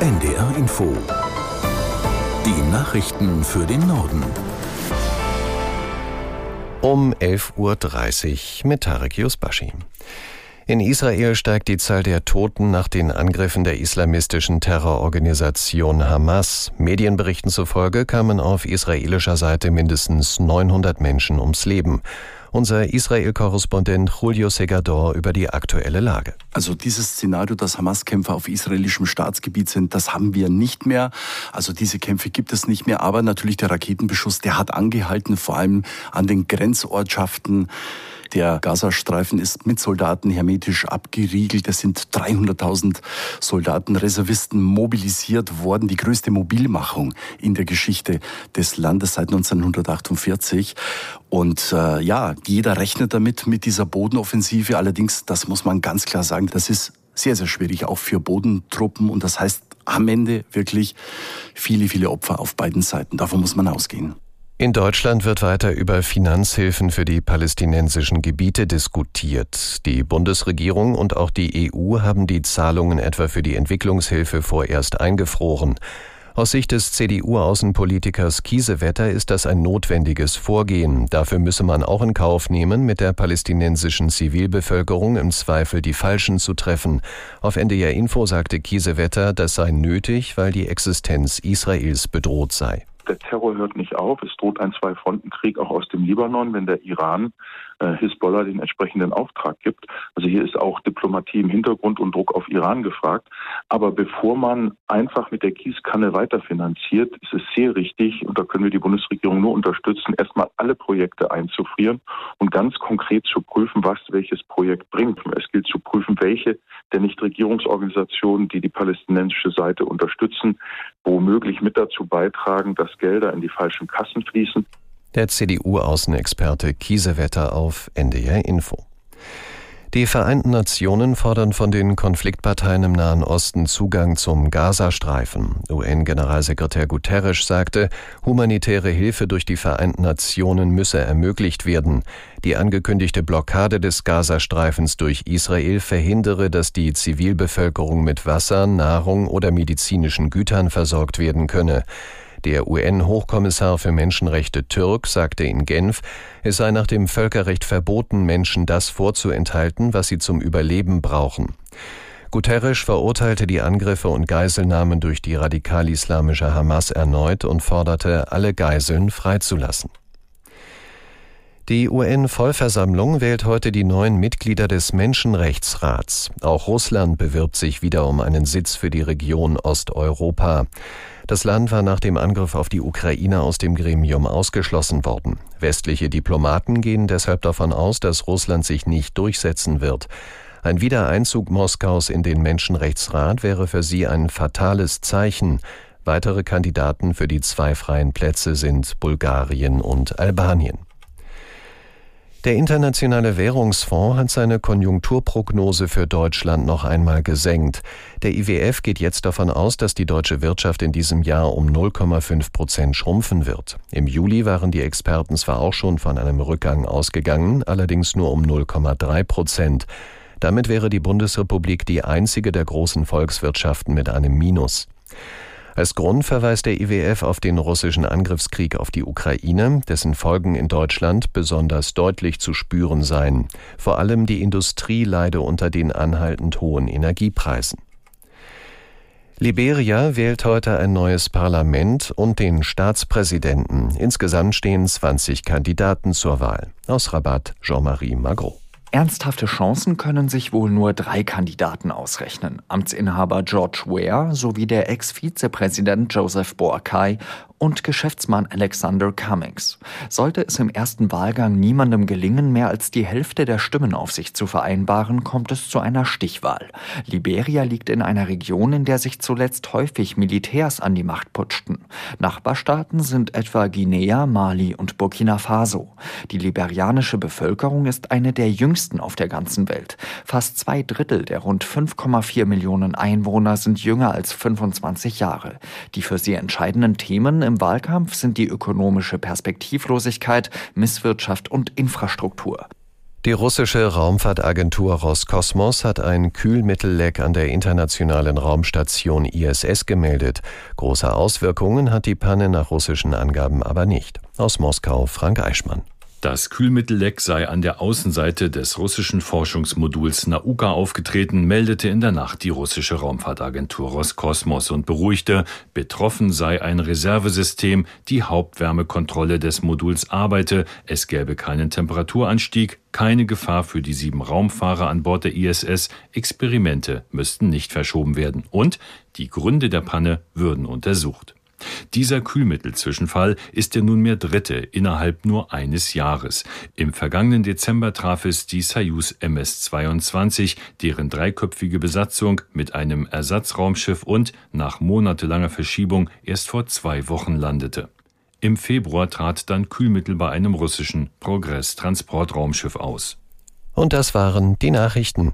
NDR Info. Die Nachrichten für den Norden. Um 11.30 Uhr mit Tarek Yusbashi. In Israel steigt die Zahl der Toten nach den Angriffen der islamistischen Terrororganisation Hamas. Medienberichten zufolge kamen auf israelischer Seite mindestens 900 Menschen ums Leben. Unser Israel-Korrespondent Julio Segador über die aktuelle Lage. Also dieses Szenario, dass Hamas-Kämpfer auf israelischem Staatsgebiet sind, das haben wir nicht mehr. Also diese Kämpfe gibt es nicht mehr. Aber natürlich der Raketenbeschuss, der hat angehalten, vor allem an den Grenzortschaften. Der Gazastreifen ist mit Soldaten hermetisch abgeriegelt. Es sind 300.000 Soldaten, Reservisten mobilisiert worden. Die größte Mobilmachung in der Geschichte des Landes seit 1948. Und äh, ja, jeder rechnet damit, mit dieser Bodenoffensive. Allerdings, das muss man ganz klar sagen, das ist sehr, sehr schwierig, auch für Bodentruppen. Und das heißt am Ende wirklich viele, viele Opfer auf beiden Seiten. Davon muss man ausgehen. In Deutschland wird weiter über Finanzhilfen für die palästinensischen Gebiete diskutiert. Die Bundesregierung und auch die EU haben die Zahlungen etwa für die Entwicklungshilfe vorerst eingefroren. Aus Sicht des CDU-Außenpolitikers Kiesewetter ist das ein notwendiges Vorgehen. Dafür müsse man auch in Kauf nehmen, mit der palästinensischen Zivilbevölkerung im Zweifel die Falschen zu treffen. Auf NDR Info sagte Kiesewetter, das sei nötig, weil die Existenz Israels bedroht sei der Terror hört nicht auf. Es droht ein Zwei-Fronten-Krieg auch aus dem Libanon, wenn der Iran äh, Hisbollah den entsprechenden Auftrag gibt. Also hier ist auch Diplomatie im Hintergrund und Druck auf Iran gefragt. Aber bevor man einfach mit der Gießkanne weiterfinanziert, ist es sehr richtig, und da können wir die Bundesregierung nur unterstützen, erstmal alle Projekte einzufrieren und ganz konkret zu prüfen, was welches Projekt bringt. Es gilt zu prüfen, welche der Nichtregierungsorganisationen, die die palästinensische Seite unterstützen, womöglich mit dazu beitragen, dass Gelder in die falschen Kassen fließen. Der CDU-Außenexperte Kiesewetter auf NDR Info. Die Vereinten Nationen fordern von den Konfliktparteien im Nahen Osten Zugang zum Gazastreifen. UN-Generalsekretär Guterres sagte, humanitäre Hilfe durch die Vereinten Nationen müsse ermöglicht werden. Die angekündigte Blockade des Gazastreifens durch Israel verhindere, dass die Zivilbevölkerung mit Wasser, Nahrung oder medizinischen Gütern versorgt werden könne. Der UN-Hochkommissar für Menschenrechte Türk sagte in Genf, es sei nach dem Völkerrecht verboten, Menschen das vorzuenthalten, was sie zum Überleben brauchen. Guterres verurteilte die Angriffe und Geiselnahmen durch die radikal-islamische Hamas erneut und forderte, alle Geiseln freizulassen. Die UN-Vollversammlung wählt heute die neuen Mitglieder des Menschenrechtsrats. Auch Russland bewirbt sich wieder um einen Sitz für die Region Osteuropa. Das Land war nach dem Angriff auf die Ukraine aus dem Gremium ausgeschlossen worden. Westliche Diplomaten gehen deshalb davon aus, dass Russland sich nicht durchsetzen wird. Ein Wiedereinzug Moskaus in den Menschenrechtsrat wäre für sie ein fatales Zeichen. Weitere Kandidaten für die zwei freien Plätze sind Bulgarien und Albanien. Der Internationale Währungsfonds hat seine Konjunkturprognose für Deutschland noch einmal gesenkt. Der IWF geht jetzt davon aus, dass die deutsche Wirtschaft in diesem Jahr um 0,5 Prozent schrumpfen wird. Im Juli waren die Experten zwar auch schon von einem Rückgang ausgegangen, allerdings nur um 0,3 Prozent. Damit wäre die Bundesrepublik die einzige der großen Volkswirtschaften mit einem Minus. Als Grund verweist der IWF auf den russischen Angriffskrieg auf die Ukraine, dessen Folgen in Deutschland besonders deutlich zu spüren seien. Vor allem die Industrie leide unter den anhaltend hohen Energiepreisen. Liberia wählt heute ein neues Parlament und den Staatspräsidenten. Insgesamt stehen 20 Kandidaten zur Wahl. Aus Rabat Jean-Marie Magro. Ernsthafte Chancen können sich wohl nur drei Kandidaten ausrechnen. Amtsinhaber George Ware sowie der Ex-Vizepräsident Joseph Boakai und Geschäftsmann Alexander Cummings. Sollte es im ersten Wahlgang niemandem gelingen, mehr als die Hälfte der Stimmen auf sich zu vereinbaren, kommt es zu einer Stichwahl. Liberia liegt in einer Region, in der sich zuletzt häufig Militärs an die Macht putschten. Nachbarstaaten sind etwa Guinea, Mali und Burkina Faso. Die liberianische Bevölkerung ist eine der jüngsten auf der ganzen Welt. Fast zwei Drittel der rund 5,4 Millionen Einwohner sind jünger als 25 Jahre. Die für sie entscheidenden Themen im Wahlkampf sind die ökonomische Perspektivlosigkeit, Misswirtschaft und Infrastruktur. Die russische Raumfahrtagentur Roskosmos hat ein Kühlmittelleck an der internationalen Raumstation ISS gemeldet. Große Auswirkungen hat die Panne nach russischen Angaben aber nicht. Aus Moskau Frank Eichmann. Das Kühlmittelleck sei an der Außenseite des russischen Forschungsmoduls Nauka aufgetreten, meldete in der Nacht die russische Raumfahrtagentur Roskosmos und beruhigte, betroffen sei ein Reservesystem, die Hauptwärmekontrolle des Moduls arbeite, es gäbe keinen Temperaturanstieg, keine Gefahr für die sieben Raumfahrer an Bord der ISS, Experimente müssten nicht verschoben werden und die Gründe der Panne würden untersucht. Dieser Kühlmittelzwischenfall ist der nunmehr dritte innerhalb nur eines Jahres. Im vergangenen Dezember traf es die Soyuz MS-22, deren dreiköpfige Besatzung mit einem Ersatzraumschiff und nach monatelanger Verschiebung erst vor zwei Wochen landete. Im Februar trat dann Kühlmittel bei einem russischen Progress-Transportraumschiff aus. Und das waren die Nachrichten.